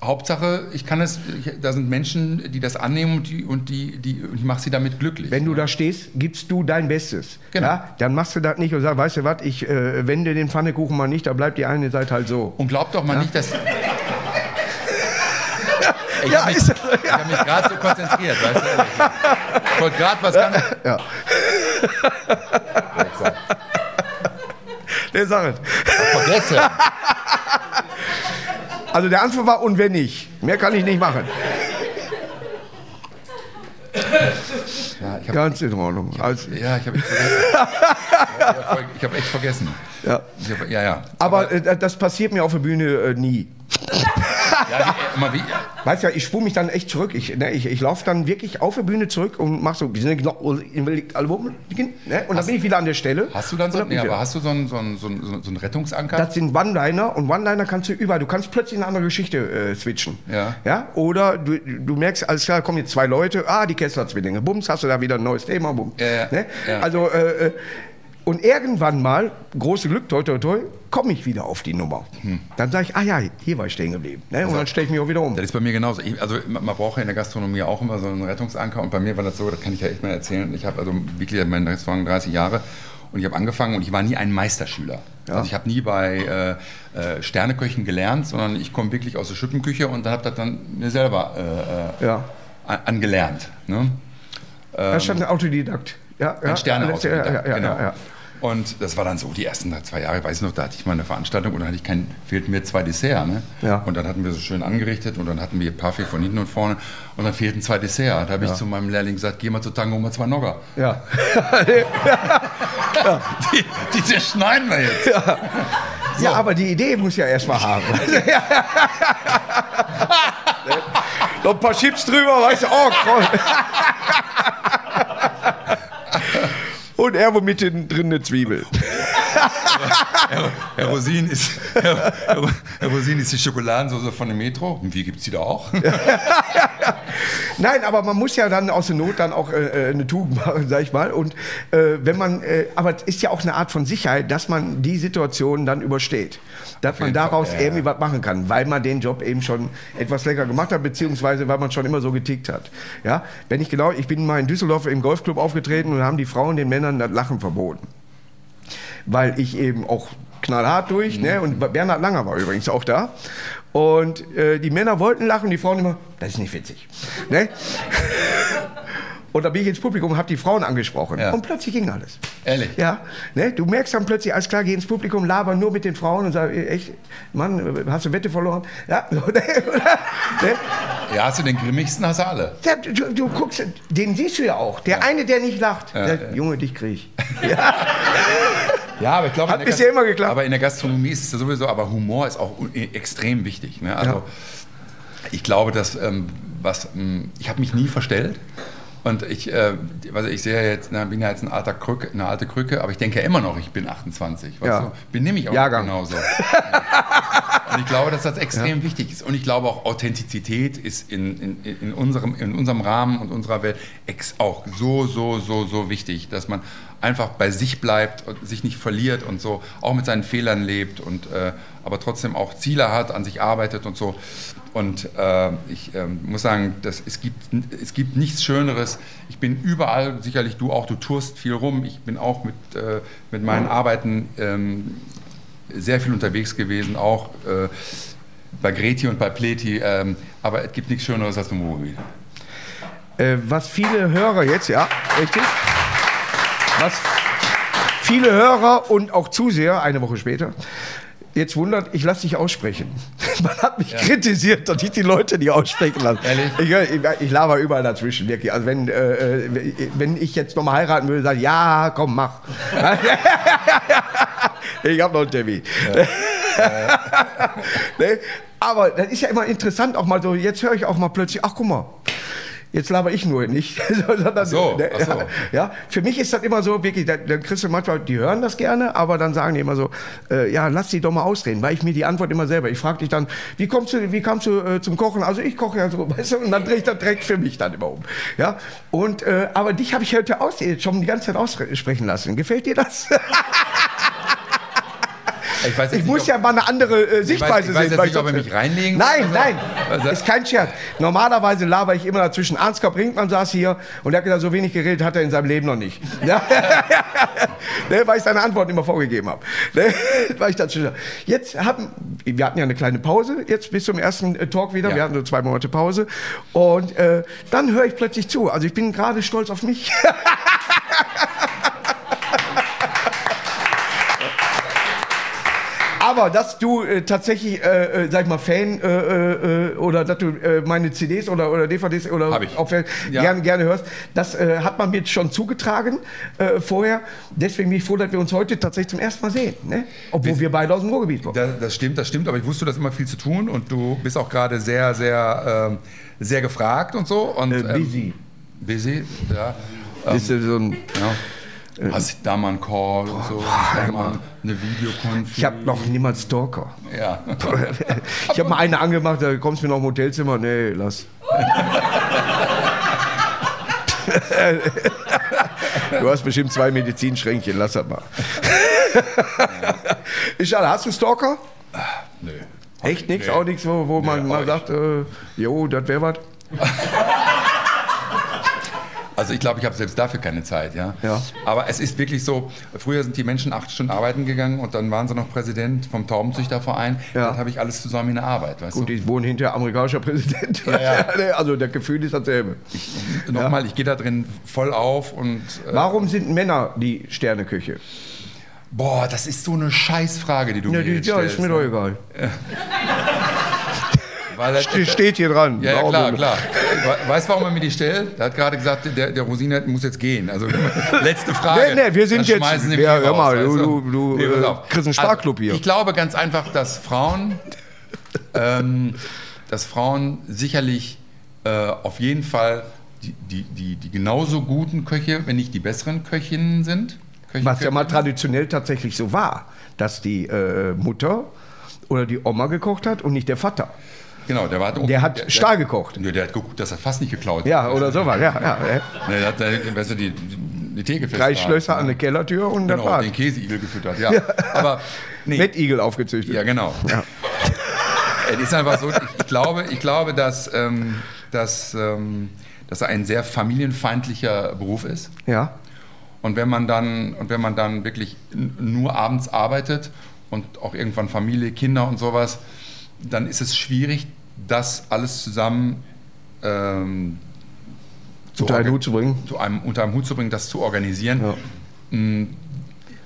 Hauptsache, ich kann es, da sind Menschen, die das annehmen und, die, und die, die, ich mache sie damit glücklich. Wenn du da stehst, gibst du dein Bestes. Genau. Ja? Dann machst du das nicht und sagst, weißt du was, ich äh, wende den Pfannekuchen mal nicht, da bleibt die eine Seite halt so. Und glaub doch mal ja? nicht, dass... [LAUGHS] Ich ja, habe mich, ja. hab mich gerade so konzentriert, weißt du? Ich wollte gerade was ganz... Ja. Der sagt es. Vergesse. Also der Anfang war und wenn nicht. Mehr kann ich nicht machen. Ja, hab, Ganz in Ordnung. Also, ja, ich habe echt vergessen. ich habe echt vergessen. Ja. Hab, ja, ja. Aber, Aber äh, das passiert mir auf der Bühne äh, nie. Ja, wie, Weißt du, ich spule mich dann echt zurück. Ich, ne, ich, ich laufe dann wirklich auf der Bühne zurück und mache so, ne, und dann bin ich wieder an der Stelle. Hast du dann so, nee, aber hast du so einen, so, einen, so, einen, so einen Rettungsanker? Das sind One-Liner und One-Liner kannst du überall. Du kannst plötzlich in eine andere Geschichte äh, switchen. Ja. ja. Oder du, du merkst, alles klar, kommen jetzt zwei Leute, ah, die Kessler-Zwillinge, bums, hast du da wieder ein neues Thema, bums. Ja, ja. Ne? Also, äh, äh und irgendwann mal, große Glück, toi, toi, toi, komme ich wieder auf die Nummer. Hm. Dann sage ich, ah ja, hier war ich stehen geblieben. Ne? Und also, dann stelle ich mich auch wieder um. Das ist bei mir genauso. Ich, also man braucht ja in der Gastronomie auch immer so einen Rettungsanker. Und bei mir war das so, das kann ich ja echt mal erzählen. Ich habe also wirklich mein Restaurant 30 Jahre. Und ich habe angefangen und ich war nie ein Meisterschüler. Ja. Also ich habe nie bei äh, äh, Sterneköchen gelernt, sondern ich komme wirklich aus der Schippenküche und dann habe das dann mir selber äh, äh ja. angelernt. Ne? da stand ein Autodidakt. Ja, ein ja, Sterne-Autodidakt, genau. Ja, und das war dann so, die ersten zwei Jahre, weiß ich noch, da hatte ich mal eine Veranstaltung und dann hatte ich kein, fehlten mir zwei Dessert. Ne? Ja. Und dann hatten wir so schön angerichtet und dann hatten wir Parfait von hinten und vorne und dann fehlten zwei Dessert. Da habe ich zu meinem Lehrling gesagt, geh mal zu Tango, mal zwei Nogger. Ja. [LAUGHS] ja. Die, die zerschneiden wir jetzt. Ja. So. ja, aber die Idee muss ja erstmal haben. [LAUGHS] Noch ein paar Chips drüber, weißt du, oh, Gott. [LAUGHS] Irgendwo mitten drin eine Zwiebel. [LAUGHS] Herr, Herr, Rosin ist, Herr, Herr, Rosin ist die Schokoladensauce von dem Metro. Und wie gibt es die da auch? [LAUGHS] Nein, aber man muss ja dann aus der Not dann auch äh, äh, eine Tugend machen, sag ich mal. Und äh, wenn man, äh, aber es ist ja auch eine Art von Sicherheit, dass man die Situation dann übersteht. Dass man daraus Fall, ja. irgendwie was machen kann, weil man den Job eben schon etwas länger gemacht hat, beziehungsweise weil man schon immer so getickt hat. Ja, wenn ich genau, ich bin mal in Düsseldorf im Golfclub aufgetreten und haben die Frauen den Männern das Lachen verboten weil ich eben auch knallhart durch, ne? Und Bernhard Langer war übrigens auch da. Und äh, die Männer wollten lachen, die Frauen immer, das ist nicht witzig. Ne? [LAUGHS] Und da bin ich ins Publikum und habe die Frauen angesprochen. Ja. Und plötzlich ging alles. Ehrlich? Ja. Ne? Du merkst dann plötzlich, alles klar, geh ins Publikum, laber nur mit den Frauen und sag, echt, Mann, hast du Wette verloren? Ja. [LAUGHS] ne? Ne? Ja, hast du den grimmigsten, hast du alle. Ja, du, du guckst, den siehst du ja auch. Der eine, der nicht lacht. der, Junge, dich krieg ich. [LAUGHS] Ja, aber ich glaube, Hat bisher immer geklappt. Aber in der Gastronomie ist es ja sowieso, aber Humor ist auch extrem wichtig. Ne? Also Ja. ich glaube, dass ähm, was ähm, ich habe mich nie verstellt. Und ich, äh, also ich sehe ja jetzt, na, bin ja jetzt ein alter Krücke, eine alte Krücke, aber ich denke ja immer noch, ich bin 28. Weißt Ja. du? Bin nämlich auch Jahrgang. genauso. Und ich glaube, dass das extrem wichtig ist. Und ich glaube auch Authentizität ist in, in, in, unserem, in unserem Rahmen und unserer Welt auch so, so, so, so wichtig, dass man einfach bei sich bleibt und sich nicht verliert und so auch mit seinen Fehlern lebt und äh, aber trotzdem auch Ziele hat, an sich arbeitet und so. Und äh, ich ähm, muss sagen, dass es, gibt, es gibt nichts Schöneres. Ich bin überall, sicherlich du auch, du tourst viel rum. Ich bin auch mit, äh, mit meinen Arbeiten ähm, sehr viel unterwegs gewesen, auch äh, bei Greti und bei Pleti. Ähm, aber es gibt nichts Schöneres als ein Wohnmobil. Äh, was viele Hörer jetzt, ja, richtig? Was viele Hörer und auch Zuseher, eine Woche später, jetzt wundert, ich lasse dich aussprechen. Man hat mich kritisiert, dass ich die Leute nicht aussprechen lasse. Ehrlich? Ich, ich, ich laber überall dazwischen, wirklich. Also wenn, äh, äh, wenn ich jetzt nochmal heiraten würde, sage ich, ja, komm, mach. [LAUGHS] ich habe noch einen Termin. [LAUGHS] ne? Aber das ist ja immer interessant, auch mal so, jetzt höre ich auch mal plötzlich, ach guck mal, jetzt laber ich nur nicht. [LAUGHS] Sondern, so, ne, so. Ja, ja, für mich ist das immer so, wirklich, dann, dann kriegst du manchmal, die hören das gerne, aber dann sagen die immer so, äh, ja, lass die doch mal ausreden, weil ich mir die Antwort immer selber, ich frage dich dann, wie kommst du, wie kamst du äh, zum Kochen? Also ich koche ja so, [LAUGHS] weißt du, und dann drehe ich das direkt für mich dann immer um. Ja, und, äh, aber dich habe ich heute aus, schon die ganze Zeit aussprechen lassen. Gefällt dir das? [LAUGHS] Ich, weiß Ich nicht, muss ob- ja mal eine andere äh, Sichtweise ich weiß sehen. jetzt nicht, ob er mich reinlegen Nein, nein, Also- ist kein Scherz. Normalerweise laber ich immer dazwischen. Ansgar Brinkmann saß hier und er hat gesagt, so wenig geredet hat er in seinem Leben noch nicht. Ja? [LAUGHS] ne, weil ich seine Antworten immer vorgegeben habe. Ne? Weil ich dazwischen. Jetzt haben, wir hatten ja eine kleine Pause, jetzt bis zum ersten äh, Talk wieder. Ja. Wir hatten so zwei Monate Pause. Und äh, dann höre ich plötzlich zu. Also ich bin gerade stolz auf mich. [LAUGHS] Aber dass du äh, tatsächlich, äh, äh, sag ich mal, Fan äh, äh, oder dass du äh, meine CDs oder, oder DVDs oder auch äh, Ja. gerne, gerne hörst, das äh, hat man mir jetzt schon zugetragen äh, vorher. Deswegen bin ich froh, dass wir uns heute tatsächlich zum ersten Mal sehen. Ne? Obwohl wir, beide aus dem Ruhrgebiet kommen. Das, das stimmt, das stimmt, aber ich wusste, du hast immer viel zu tun und du bist auch gerade sehr, sehr, ähm, sehr gefragt und so. Und, Äh, busy. Ähm, busy, ja. Bist du so ein, ja. Hast da mal einen Call und so, da mal eine Videokonferenz. ich habe noch niemals Stalker. Ja. [LAUGHS] Ich habe mal eine angemacht, da kommst du mir noch im Hotelzimmer. Nee, lass. [LAUGHS] du hast bestimmt zwei Medizinschränkchen, lass das mal. [LAUGHS] Ist schade, hast du Stalker? Nö. Echt nichts? Nee. Auch nichts, wo, wo man Nee, mal auch sagt, äh, jo, das wäre was? Also ich glaube, ich habe selbst dafür keine Zeit, ja? Ja. Aber es ist wirklich so, früher sind die Menschen acht Stunden arbeiten gegangen und dann waren sie noch Präsident vom Taubenzüchterverein. Ja. Dann habe ich alles zusammen in der Arbeit, weißt Gut, du? ich wohne hinter amerikanischer Präsident. ja. [LAUGHS] also das Gefühl ist dasselbe. Nochmal, ich gehe da drin voll auf und... Äh, Warum sind Männer die Sterneköche? boah, das ist so eine Scheißfrage, die du Ja, mir die, jetzt ja stellst. ist mir ne? doch egal. [LAUGHS] Weil er, Ste- Steht hier dran. ja, ja, klar, klar. We- Weißt du, warum er mir die stellt? Er hat gerade gesagt, der, der Rosine muss jetzt gehen. Also [LAUGHS] letzte Frage. Nee, nee, wir sind jetzt- Ja, hör mal, du- du- du, pass äh, kriegst einen Sparklub hier. Ich glaube ganz einfach, dass Frauen, ähm, dass Frauen sicherlich äh, auf jeden Fall die, die, die, die genauso guten Köche, wenn nicht die besseren Köchinnen sind. Köche, Was ja mal traditionell tatsächlich so war, dass die äh, Mutter oder die Oma gekocht hat und nicht der Vater. Genau, der, war, Der hat starr gekocht. Der, der hat geguckt, dass er fast nicht geklaut Ja, hat. oder sowas. Ja, ja, ja. Ne, der hat, der, weißt du, die, die Theke Drei Schlösser ne? an der Kellertür und Genau, war's. den Käseigel gefüttert, ja. Aber nee, Mettigel aufgezüchtet. ja, genau. Ja. Es ist einfach so, ich, ich glaube, ich glaube dass, ähm, dass, ähm, dass er ein sehr familienfeindlicher Beruf ist. ja. Und wenn man dann, und wenn man dann wirklich nur abends arbeitet und auch irgendwann Familie, Kinder und sowas, dann ist es schwierig, das alles zusammen ähm, unter einen Hut zu bringen. Zu einem, unter einem Hut zu bringen, das zu organisieren. Ja. Mm,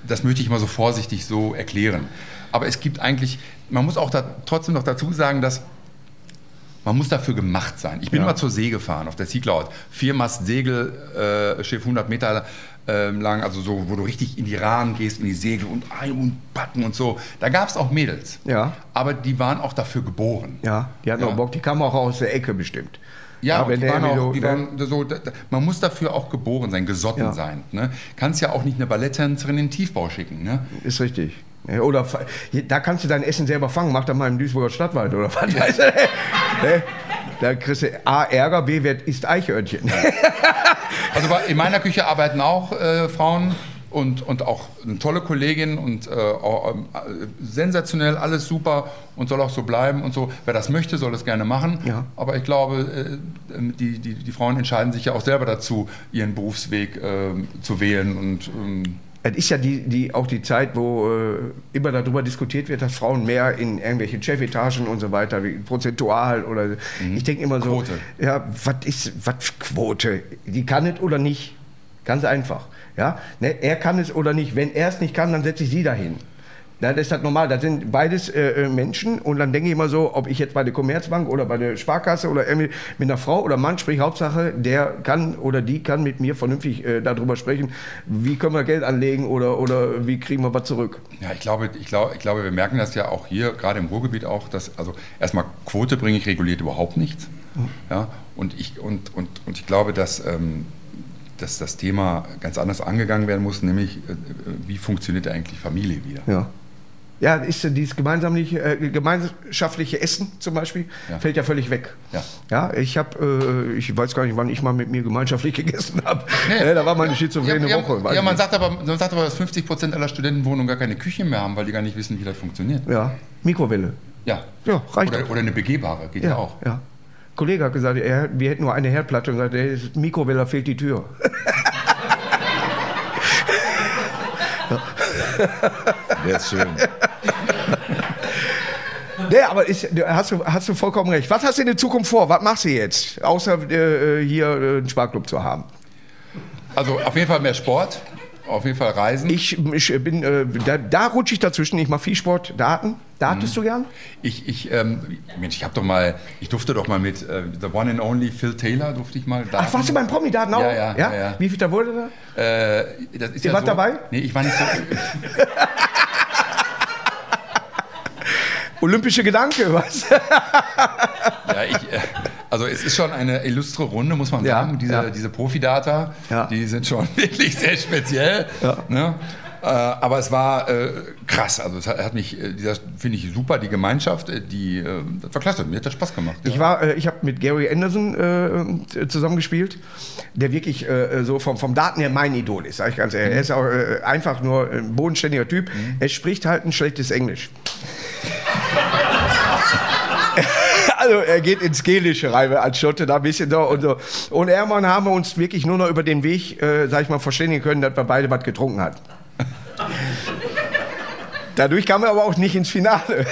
das möchte ich mal so vorsichtig so erklären. Aber es gibt eigentlich, man muss auch da, trotzdem noch dazu sagen, dass man muss dafür gemacht sein. Ich bin ja. mal zur See gefahren auf der Sea Cloud. Viermast Segel, äh, Schiff 100 Meter äh, lang, also so, wo du richtig in die Rahmen gehst, in die Segel und ein und packen und so. Da gab es auch Mädels. Ja. Aber die waren auch dafür geboren. Ja, die hatten ja. auch Bock. Die kamen auch aus der Ecke bestimmt. Ja, ja die waren auch, die waren so, man muss dafür auch geboren sein, gesotten ja. sein. Ne? Kannst ja auch nicht eine Balletttänzerin in den Tiefbau schicken. Ne? Ist richtig. Oder da kannst du dein Essen selber fangen, mach doch mal im Duisburger Stadtwald oder was. Weißt du? [LAUGHS] Da kriegst du A, Ärger, B, wer isst Eichhörnchen. [LAUGHS] Also in meiner Küche arbeiten auch äh, Frauen und, und auch eine tolle Kollegin und äh, auch, äh, sensationell, alles super und soll auch so bleiben und so. Wer das möchte, soll das gerne machen. Ja. Aber ich glaube, äh, die, die, die Frauen entscheiden sich ja auch selber dazu, ihren Berufsweg äh, zu wählen und ähm, es ist ja die, die, auch die Zeit, wo äh, immer darüber diskutiert wird, dass Frauen mehr in irgendwelchen Chefetagen und so weiter, wie prozentual oder. Mhm. Ich denke immer so, Quote. ja, was ist, was Quote? Die kann es oder nicht? Ganz einfach. Ja? Ne, er kann es oder nicht. Wenn er es nicht kann, dann setze ich sie dahin. Ja, das ist halt normal. Das sind beides äh, äh, Menschen. Und dann denke ich immer so, ob ich jetzt bei der Commerzbank oder bei der Sparkasse oder mit einer Frau oder Mann sprich, Hauptsache, der kann oder die kann mit mir vernünftig äh, darüber sprechen, wie können wir Geld anlegen oder, oder wie kriegen wir was zurück. Ja, ich glaube, ich, glaube, ich glaube, wir merken das ja auch hier, gerade im Ruhrgebiet auch, dass, also erstmal Quote bringe ich reguliert überhaupt nichts. Ja, und, ich, und, und, und ich glaube, dass. Ähm, dass das Thema ganz anders angegangen werden muss, nämlich äh, wie funktioniert eigentlich Familie wieder? Ja. Ja, ist dieses gemeinschaftliche, äh, gemeinschaftliche Essen zum Beispiel, ja. fällt ja völlig weg. Ja, ja ich habe, äh, ich weiß gar nicht, wann ich mal mit mir gemeinschaftlich [LAUGHS] gegessen habe. Nee. Ja, da war meine schizophrene ja, Woche. Ja, man sagt, aber, man sagt aber, dass 50 Prozent aller Studentenwohnungen gar keine Küche mehr haben, weil die gar nicht wissen, wie das funktioniert. Ja, Mikrowelle. Ja, ja reicht oder, oder eine begehbare, geht ja, auch. Ja. Ein Kollege hat gesagt, er, wir hätten nur eine Herdplatte und gesagt, der Mikrowelle fehlt die Tür. [LAUGHS] [LAUGHS] Der ist schön. Nee, aber ist, hast, du, hast du vollkommen recht. Was hast du in der Zukunft vor? Was machst du jetzt? Außer äh, hier äh, einen Sparklub zu haben. Also auf jeden Fall mehr Sport, auf jeden Fall Reisen. Ich, ich bin, äh, da, da rutsche ich dazwischen. Ich mache viel Sport, Daten. Datest mhm. du gern? Ich, ich, ähm, Mensch, ich habe doch mal, ich durfte doch mal mit äh, The One and Only Phil Taylor, durfte ich mal daten. Ach, warst du beim Promi-Daten auch? Ja, ja, ja, ja, Wie viel da wurde da? Äh, das ist Ihr ja wart so, dabei? Nee, ich war nicht so. [LAUGHS] Olympische Gedanke, was? ja, ich, äh, also es ist schon eine illustre Runde, muss man sagen. Ja, diese, ja. diese Profidata, ja. die sind schon [LAUGHS] wirklich sehr speziell. Ne? Äh, aber es war äh, krass. Also es hat, hat mich, äh, finde ich super, die Gemeinschaft, äh, die das war klasse. Mir hat das Spaß gemacht. Ich war, ich habe mit Gary Anderson zusammengespielt, der wirklich so vom, vom Daten her mein Idol ist, sage ich ganz ehrlich. Mhm. Er ist auch einfach nur ein bodenständiger Typ. Mhm. Er spricht halt ein schlechtes Englisch. Also er geht ins Gelische rein als Schotte da ein bisschen da und so. Und Ermann haben wir uns wirklich nur noch über den Weg, äh, sag ich mal, verständigen können, dass wir beide was getrunken hatten. [LAUGHS] Dadurch kamen wir aber auch nicht ins Finale. [LAUGHS]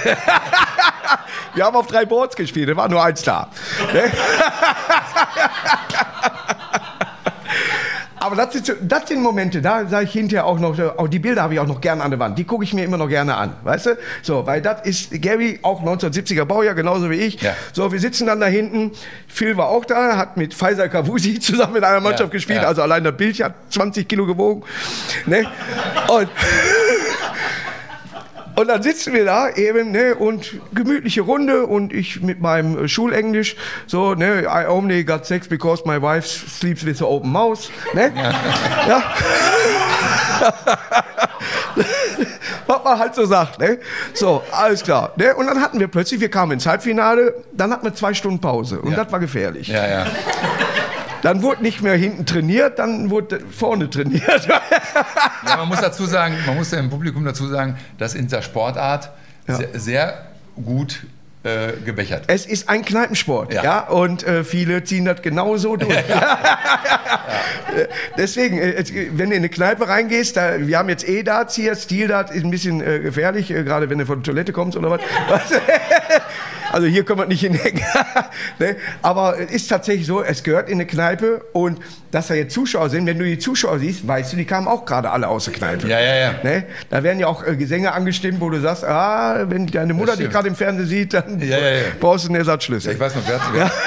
wir haben auf drei Boards gespielt, da war nur eins da. [LAUGHS] Aber das sind, das sind Momente, da sage ich hinterher auch noch, auch die Bilder habe ich auch noch gerne an der Wand. Die gucke ich mir immer noch gerne an, weißt du? So, weil das ist Gary, auch 1970er Baujahr, genauso wie ich. Ja. So, wir sitzen dann da hinten. Phil war auch da, hat mit Faisal Kavusi [LAUGHS] zusammen in einer Mannschaft ja, gespielt. Ja. Also allein der Bild hat 20 Kilo gewogen. Ne? Und [LAUGHS] und dann sitzen wir da eben ne, und gemütliche Runde und ich mit meinem Schulenglisch so, ne, I only got sex because my wife sleeps with an open mouth. Ne? Ja. ja. [LAUGHS] Was man halt so sagt, ne? So, alles klar. Ne? Und dann hatten wir plötzlich, wir kamen ins Halbfinale, dann hatten wir zwei Stunden Pause und ja. das war gefährlich. Ja, ja. Dann wurde nicht mehr hinten trainiert, dann wurde vorne trainiert. [LAUGHS] ja, man muss dazu sagen, man muss ja im Publikum dazu sagen, dass in der Sportart ja. sehr, sehr, gut äh, gebechert. Es ist ein Kneipensport, ja, Ja. und äh, viele ziehen das genauso durch. [LAUGHS] Deswegen, äh, jetzt, äh, wenn du in eine Kneipe reingehst, da, wir haben jetzt E-Darts hier, Stil-Dart ist ein bisschen äh, gefährlich, äh, gerade wenn du von der Toilette kommst oder was. [LAUGHS] Also hier können wir nicht hinhängen. [LAUGHS] ne? Aber es ist tatsächlich so, es gehört in eine Kneipe und dass da jetzt Zuschauer sind, wenn du die Zuschauer siehst, weißt du, die kamen auch gerade alle aus der Kneipe. Ja, ja, ja. Ne? Da werden ja auch äh, Gesänge angestimmt, wo du sagst, ah, wenn deine Mutter dich gerade im Fernsehen sieht, dann Ja, ja, ja. brauchst du einen Ersatzschlüssel. Ich weiß noch, wer, wer [LAUGHS]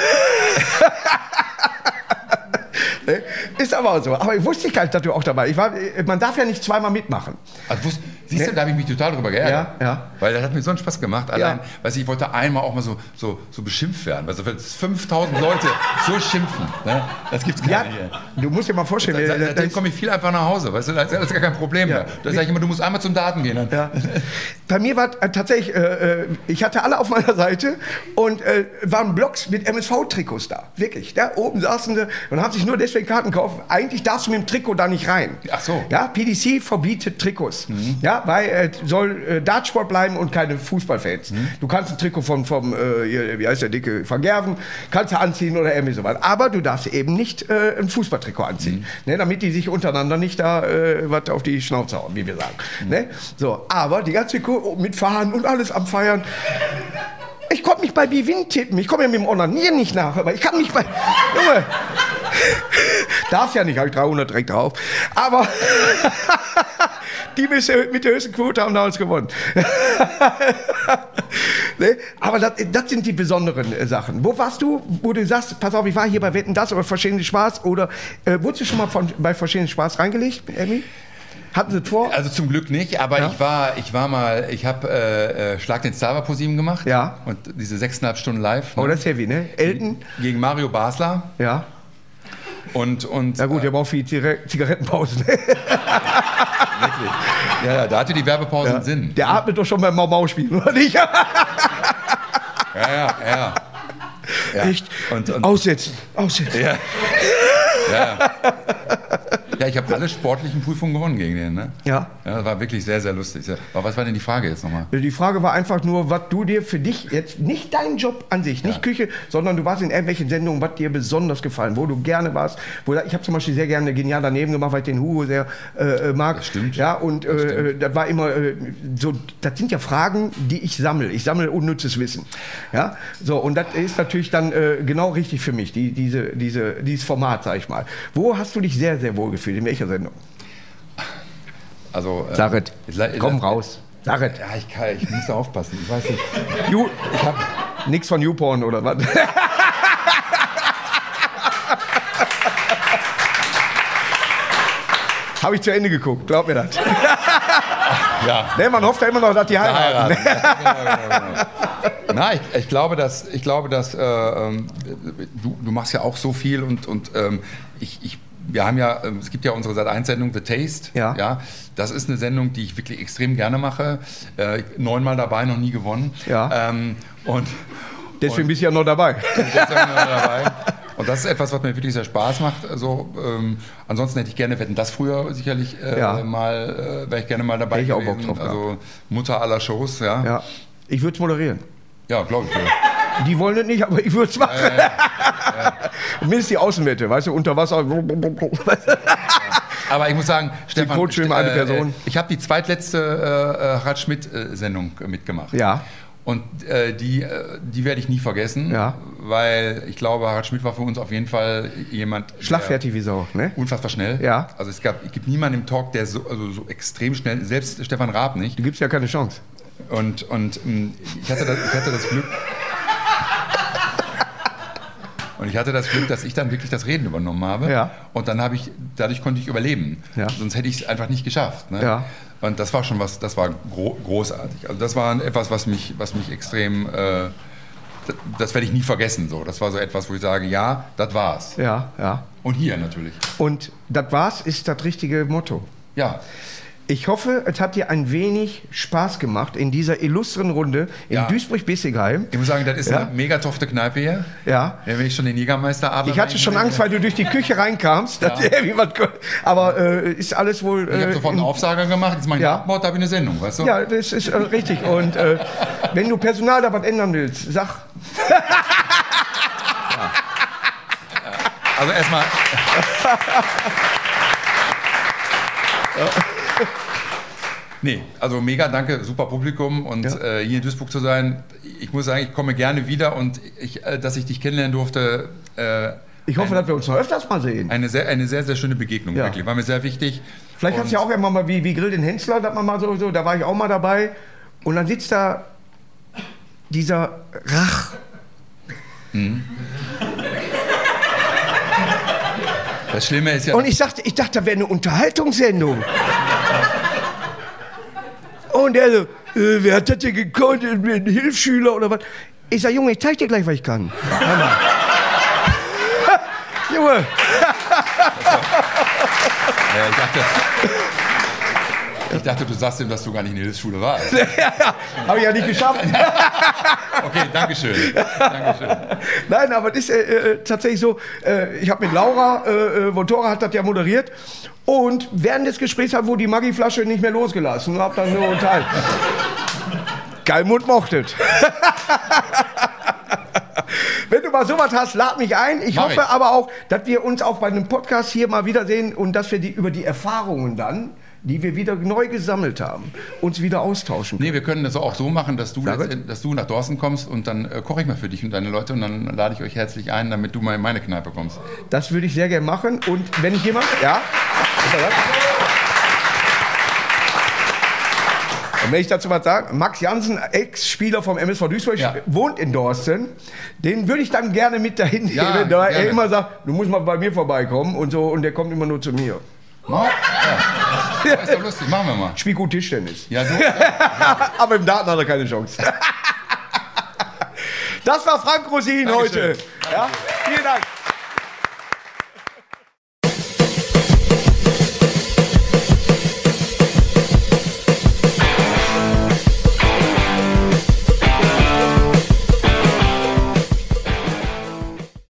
Ne? Ist aber auch so. Aber ich wusste gar nicht, dass du auch dabei ich war. äh, Man darf ja nicht zweimal mitmachen. Also, siehst du, da habe ich mich total drüber geärgert. Ja, ja. Weil das hat mir so einen Spaß gemacht. Allein, Ja. weiß ich, ich wollte einmal auch mal so, so, so beschimpft werden. Also, wenn 5000 Leute so schimpfen, ne? das gibt's gar nicht. du musst dir mal vorstellen, Da, äh, da, da dann komme ich viel einfach nach Hause, weißt du, das ist gar kein Problem mehr. Da sage ich immer, du musst einmal zum Daten gehen. Ja. Bei mir war äh, tatsächlich, äh, äh, ich hatte alle auf meiner [LAUGHS] Seite und äh, waren Blogs mit MSV-Trikots da. Wirklich. Da oben saßen sie und haben sich nur deswegen Karten gekauft. Eigentlich darfst du mit dem Trikot da nicht rein. Ach so. Mhm. Ja, PDC verbietet Trikots. Ja, weil äh, soll äh, Dartsport bleiben und keine Fußballfans. Mhm. Du kannst ein Trikot vom, vom äh, wie heißt der dicke, Vergerven, kannst du anziehen oder irgendwie sowas. Aber du darfst eben nicht äh, ein Fußballtrikot anziehen. Mhm. Ne, damit die sich untereinander nicht da äh, was auf die Schnauze hauen, wie wir sagen. Mhm. Ne? So, aber die ganze Crew mit Fahren und alles am Feiern. Ich konnte mich bei Bivin tippen. Ich komme ja mit dem Onanieren nicht nach, aber ich kann mich bei. Junge! Darf ja nicht, habe ich 300 direkt drauf. Aber [LAUGHS] die mit der höchsten Quote haben damals gewonnen. [LAUGHS] ne? Aber das, das sind die besonderen äh, Sachen. Wo warst du, wo du sagst, pass auf, ich war hier bei Wetten, das oder Verschiedene Spaß? Oder äh, wurdest du schon mal von, bei Verschiedene Spaß reingelegt, Emmy? Hatten sie es vor? Also zum Glück nicht, aber Ja. ich war, ich war mal, ich habe äh, äh, Schlag den Star bei ProSieben gemacht. Ja. Und diese sechseinhalb Stunden live. Oh, ne? das ist heavy, ne? Elton? Gegen Mario Basler. Ja. Und, und Na gut, der braucht viel Ziga- Zigarettenpausen. [LAUGHS] ja, ja, da hatte die Werbepause einen Sinn. Der atmet doch schon beim Mau-Mau-Spielen, oder nicht? [LAUGHS] Ja, ja, ja. ja. Echt? Und, und, Aussetzen, aussetzen. ja. ja. Ja, ich habe alle sportlichen Prüfungen gewonnen gegen den. Ne? Ja. Ja, das war wirklich sehr, sehr lustig. Aber was war denn die Frage jetzt nochmal? Die Frage war einfach nur, was du dir für dich jetzt, nicht dein Job an sich, nicht Küche, sondern du warst in irgendwelchen Sendungen, was dir besonders gefallen, wo du gerne warst. Wo, ich habe zum Beispiel sehr gerne genial daneben gemacht, weil ich den Hugo sehr äh, äh, mag. Das stimmt. Ja, und Das äh, äh, das war immer äh, so, das sind ja Fragen, die ich sammle. Ich sammle unnützes Wissen. Ja, so, und das ist natürlich dann äh, genau richtig für mich, die, diese, diese, dieses Format, sag ich mal. Wo hast du dich sehr, sehr wohl gefühlt? In welcher Sendung? Also, äh, la- Komm raus. Es. Ja, ich, kann, ich muss aufpassen. Ich weiß nicht. [LAUGHS] You, ich hab nix von YouPorn oder was? [LAUGHS] Habe ich zu Ende geguckt, glaub mir das. [LAUGHS] Ja. Ne, man hofft ja immer noch, dass die heiraten. heiraten. genau, genau, genau. Na, ich, ich glaube, dass, ich glaube, dass äh, ähm, du, du machst ja auch so viel und, und ähm, ich, ich, wir haben ja, ähm, es gibt ja unsere Sat 1 Sendung The Taste. Ja. ja. Das ist eine Sendung, die ich wirklich extrem gerne mache. Äh, neunmal dabei, noch nie gewonnen. Ja. Ähm, und Deswegen bist du ja noch dabei. Sind wir dabei. Und das ist etwas, was mir wirklich sehr Spaß macht. Also, ähm, ansonsten hätte ich gerne Wetten, das früher sicherlich äh, Ja. mal, äh, wäre ich gerne mal dabei Hätte ich auch gewesen. Bock drauf Also Mutter aller Shows, ja. Ja, Ja. Ich würde es moderieren. glaube ich. Ja. Die wollen es nicht, aber ich würde es machen. [LAUGHS] Und mindestens die Außenwette, weißt du, unter Wasser. [LAUGHS] Aber ich muss sagen, Stefan, äh, Person. ich habe die zweitletzte äh, äh, Harald Schmidt-Sendung mitgemacht. Ja. Und äh, die, äh, die werde ich nie vergessen, Ja. weil ich glaube, Harald Schmidt war für uns auf jeden Fall jemand. Schlagfertig wie Sau, ne? Unfassbar schnell. Ja. Also es gab, es gibt niemanden im Talk, der so, also so extrem schnell, selbst Stefan Raab nicht. Du gibst ja keine Chance. Und, und mh, ich, hatte das, ich hatte das Glück. Und ich hatte das Glück, dass ich dann wirklich das Reden übernommen habe. Ja. Und dann habe ich, dadurch konnte ich überleben. Ja. Sonst hätte ich es einfach nicht geschafft. Ne? Ja. Und das war schon was, das war gro großartig. Also das war etwas, was mich, was mich extrem, äh, das, das werde ich nie vergessen. So. Das war so etwas, wo ich sage, ja, das war's. Ja, ja. Und hier natürlich. Und das war's, ist das richtige Motto. Ja. Ich hoffe, es hat dir ein wenig Spaß gemacht in dieser illustren Runde in Ja. Duisburg-Bissigheim. Ich muss sagen, das ist Ja. eine mega tofte Kneipe hier. Ja. Ja, wenn ich schon den Jägermeister Ich hatte schon Angst, weil du durch die Küche reinkamst. ko- aber äh, ist alles wohl. Ich habe äh, sofort in- einen Aufsager gemacht, jetzt mache ich Ja. Abmord, da habe ich eine Sendung, weißt du? Ja, das ist äh, richtig. Und äh, wenn du Personal da was ändern willst, sag. Also erstmal. [LAUGHS] Nee, also mega danke, super Publikum und Ja. äh, hier in Duisburg zu sein. Ich muss sagen, ich komme gerne wieder und ich, äh, dass ich dich kennenlernen durfte, äh, Ich hoffe, dass wir uns noch öfters mal sehen. eine sehr, eine sehr, sehr schöne Begegnung, Ja. wirklich. War mir sehr wichtig. Vielleicht hast du ja auch immer mal wie, wie Grill den Hensler, dass man mal so, so, da war ich auch mal dabei. Und dann sitzt da dieser Rach. Das Schlimme ist ja, Und ich sagte, ich dachte, da wäre eine Unterhaltungssendung. Und er so, äh, wer hat das denn gekonnt? Ein Hilfsschüler oder was? Ich sag, Junge, ich zeig dir gleich, was ich kann. Hör mal. [LAUGHS] Junge, äh, ich, dachte, ich dachte, du sagst ihm, dass du gar nicht in der Hilfsschule warst. [LAUGHS] habe ich ja nicht geschafft. [LAUGHS] Okay, Dankeschön. Dankeschön. Nein, aber es ist äh, äh, tatsächlich so, äh, ich habe mit Laura, äh, äh, Vontora hat das ja moderiert und während des Gesprächs hat wohl die Maggi-Flasche nicht mehr losgelassen und hab dann nur unterhalten. Geilmund mochtet. [LAUGHS] Wenn du mal sowas hast, lad mich ein. Ich Mach hoffe ich. aber auch, dass wir uns auch bei einem Podcast hier mal wiedersehen und dass wir die, über die Erfahrungen dann, die wir wieder neu gesammelt haben, uns wieder austauschen. Nee, wir können das auch so machen, dass du, dass du nach Dorsten kommst und dann äh, koche ich mal für dich und deine Leute und dann lade ich euch herzlich ein, damit du mal in meine Kneipe kommst. Das würde ich sehr gerne machen. Und wenn ich jemand. Ja? Und wenn ich dazu was sage, Max Jansen, Ex-Spieler vom MSV Duisburg, Ja. wohnt in Dorsten. Den würde ich dann gerne mit dahin Ja, nehmen, da er immer sagt, du musst mal bei mir vorbeikommen und so. Und der kommt immer nur zu mir. Ma? Ja. Ja. Ist doch lustig, machen wir mal. Spiel gut Tischtennis. Ja, so, [LAUGHS] Aber im Daten hat er keine Chance. [LAUGHS] das war Frank Rosin Dankeschön. heute. Ja? Vielen Dank.